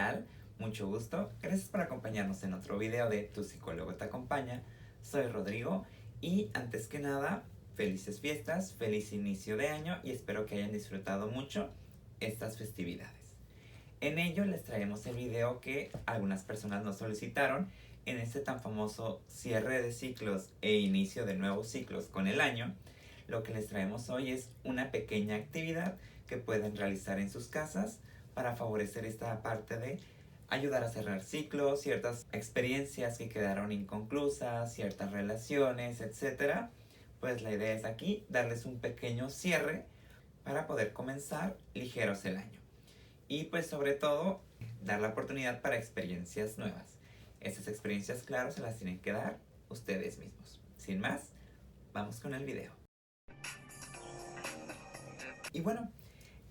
tal? Mucho gusto. Gracias por acompañarnos en otro video de Tu psicólogo te acompaña. Soy Rodrigo y antes que nada, felices fiestas, feliz inicio de año y espero que hayan disfrutado mucho estas festividades. En ello les traemos el video que algunas personas nos solicitaron en este tan famoso cierre de ciclos e inicio de nuevos ciclos con el año. Lo que les traemos hoy es una pequeña actividad que pueden realizar en sus casas para favorecer esta parte de ayudar a cerrar ciclos, ciertas experiencias que quedaron inconclusas, ciertas relaciones, etc. Pues la idea es aquí darles un pequeño cierre para poder comenzar ligeros el año. Y pues sobre todo dar la oportunidad para experiencias nuevas. Estas experiencias, claro, se las tienen que dar ustedes mismos. Sin más, vamos con el video. Y bueno,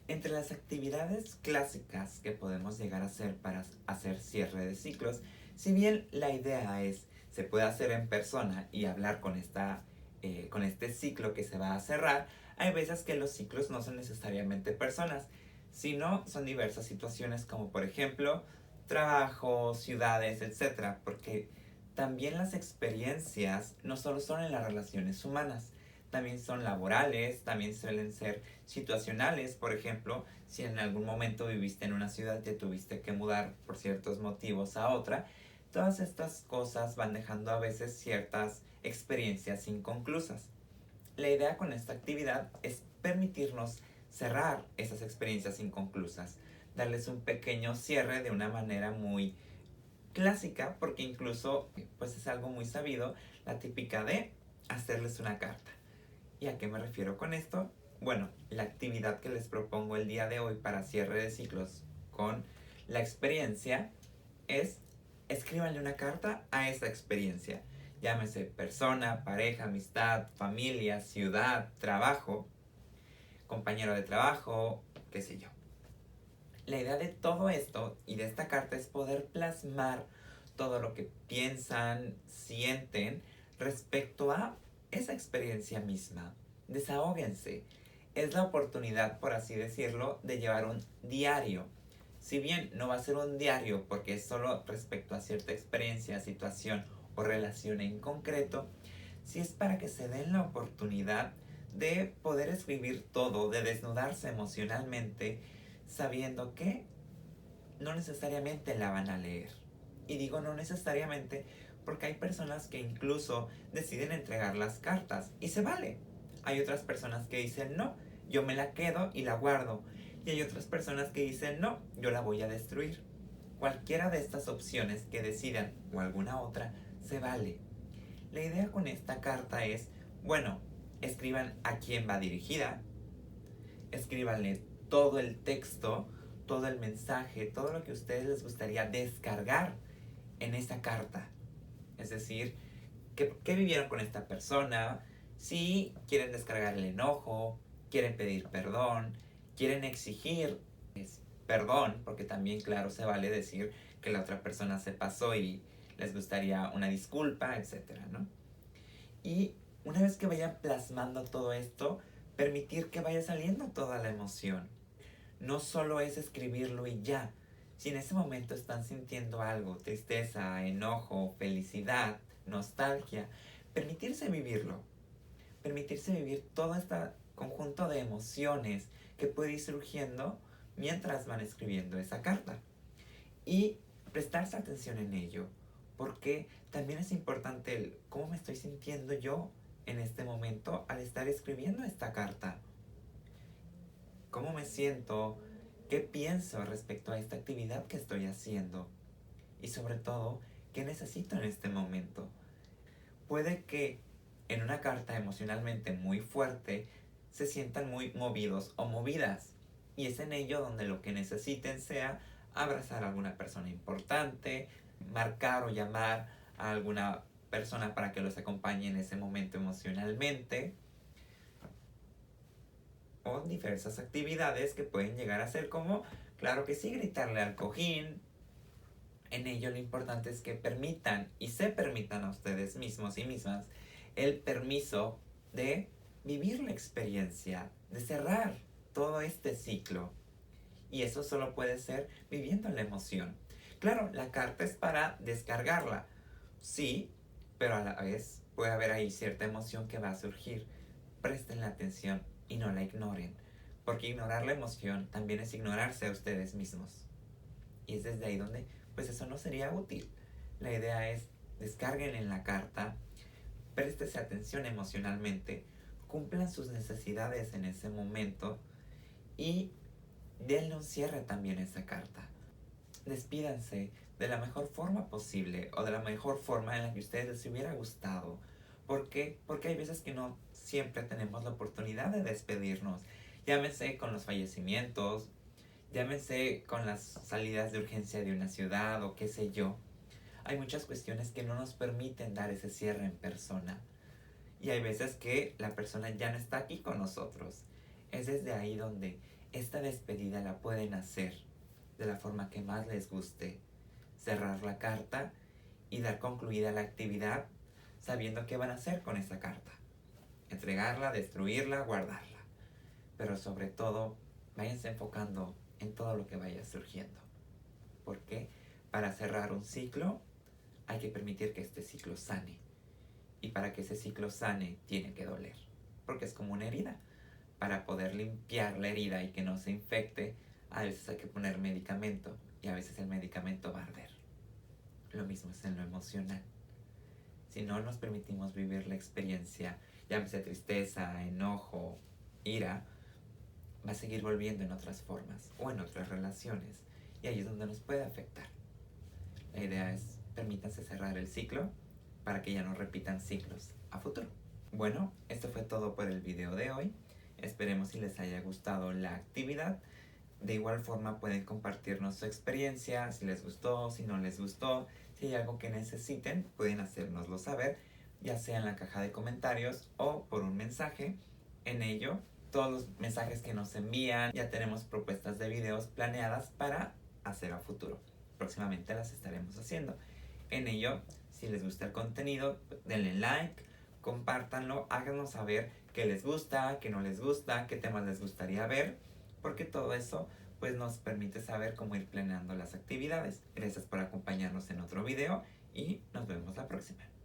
entre las actividades clásicas que podemos llegar a hacer para hacer cierre de ciclos, si bien la idea es, se puede hacer en persona y hablar con, esta, eh, con este ciclo que se va a cerrar, hay veces que los ciclos no son necesariamente personas, sino son diversas situaciones como por ejemplo trabajo, ciudades, etc. Porque también las experiencias no solo son en las relaciones humanas, también son laborales, también suelen ser situacionales, por ejemplo, si en algún momento viviste en una ciudad y tuviste que mudar por ciertos motivos a otra, todas estas cosas van dejando a veces ciertas experiencias inconclusas. La idea con esta actividad es permitirnos cerrar esas experiencias inconclusas, darles un pequeño cierre de una manera muy clásica, porque incluso pues es algo muy sabido, la típica de hacerles una carta. ¿Y a qué me refiero con esto? Bueno, la actividad que les propongo el día de hoy para cierre de ciclos con la experiencia es escríbanle una carta a esa experiencia. Llámese persona, pareja, amistad, familia, ciudad, trabajo, compañero de trabajo, qué sé yo. La idea de todo esto y de esta carta es poder plasmar todo lo que piensan, sienten respecto a experiencia misma. Desahóguense. Es la oportunidad, por así decirlo, de llevar un diario. Si bien no va a ser un diario porque es solo respecto a cierta experiencia, situación o relación en concreto, si es para que se den la oportunidad de poder escribir todo, de desnudarse emocionalmente, sabiendo que no necesariamente la van a leer. Y digo no necesariamente porque hay personas que incluso deciden entregar las cartas y se vale. Hay otras personas que dicen no, yo me la quedo y la guardo. Y hay otras personas que dicen no, yo la voy a destruir. Cualquiera de estas opciones que decidan o alguna otra se vale. La idea con esta carta es, bueno, escriban a quién va dirigida, escríbanle todo el texto, todo el mensaje, todo lo que a ustedes les gustaría descargar en esa carta. Es decir, ¿qué, vivieron con esta persona? Si quieren descargar el enojo, quieren pedir perdón, quieren exigir perdón, porque también, claro, se vale decir que la otra persona se pasó y les gustaría una disculpa, etcétera, ¿no? Y una vez que vayan plasmando todo esto, permitir que vaya saliendo toda la emoción. No solo es escribirlo y ya, si en ese momento están sintiendo algo, tristeza, enojo, felicidad, nostalgia, permitirse vivirlo. Permitirse vivir todo este conjunto de emociones que puede ir surgiendo mientras van escribiendo esa carta. Y prestarse atención en ello, porque también es importante el cómo me estoy sintiendo yo en este momento al estar escribiendo esta carta. ¿Cómo me siento? ¿Qué pienso respecto a esta actividad que estoy haciendo? Y sobre todo, ¿qué necesito en este momento? Puede que en una carta emocionalmente muy fuerte se sientan muy movidos o movidas. Y es en ello donde lo que necesiten sea abrazar a alguna persona importante, marcar o llamar a alguna persona para que los acompañe en ese momento emocionalmente o diversas actividades que pueden llegar a ser como, claro que sí, gritarle al cojín. En ello lo importante es que permitan y se permitan a ustedes mismos y mismas el permiso de vivir la experiencia, de cerrar todo este ciclo. Y eso solo puede ser viviendo la emoción. Claro, la carta es para descargarla, sí, pero a la vez puede haber ahí cierta emoción que va a surgir. Presten la atención y no la ignoren, porque ignorar la emoción también es ignorarse a ustedes mismos. Y es desde ahí donde, pues eso no sería útil. La idea es, descarguen en la carta, préstese atención emocionalmente, cumplan sus necesidades en ese momento y denle un cierre también a esa carta. Despídanse de la mejor forma posible o de la mejor forma en la que ustedes les hubiera gustado. ¿Por qué? Porque hay veces que no siempre tenemos la oportunidad de despedirnos. Llámese con los fallecimientos, llámese con las salidas de urgencia de una ciudad o qué sé yo. Hay muchas cuestiones que no nos permiten dar ese cierre en persona. Y hay veces que la persona ya no está aquí con nosotros. Es desde ahí donde esta despedida la pueden hacer de la forma que más les guste. Cerrar la carta y dar concluida la actividad sabiendo qué van a hacer con esa carta. Entregarla, destruirla, guardarla. Pero sobre todo, váyanse enfocando en todo lo que vaya surgiendo. Porque para cerrar un ciclo hay que permitir que este ciclo sane. Y para que ese ciclo sane tiene que doler. Porque es como una herida. Para poder limpiar la herida y que no se infecte, a veces hay que poner medicamento y a veces el medicamento va a arder. Lo mismo es en lo emocional. Si no nos permitimos vivir la experiencia, llámese tristeza, enojo, ira, va a seguir volviendo en otras formas o en otras relaciones. Y ahí es donde nos puede afectar. La idea es permítanse cerrar el ciclo para que ya no repitan ciclos a futuro. Bueno, esto fue todo por el video de hoy. Esperemos si les haya gustado la actividad. De igual forma pueden compartirnos su experiencia, si les gustó, si no les gustó, si hay algo que necesiten, pueden hacérnoslo saber, ya sea en la caja de comentarios o por un mensaje. En ello, todos los mensajes que nos envían, ya tenemos propuestas de videos planeadas para hacer a futuro. Próximamente las estaremos haciendo. En ello, si les gusta el contenido, denle like, compártanlo, háganos saber qué les gusta, qué no les gusta, qué temas les gustaría ver, porque todo eso pues nos permite saber cómo ir planeando las actividades. Gracias por acompañarnos en otro video y nos vemos la próxima.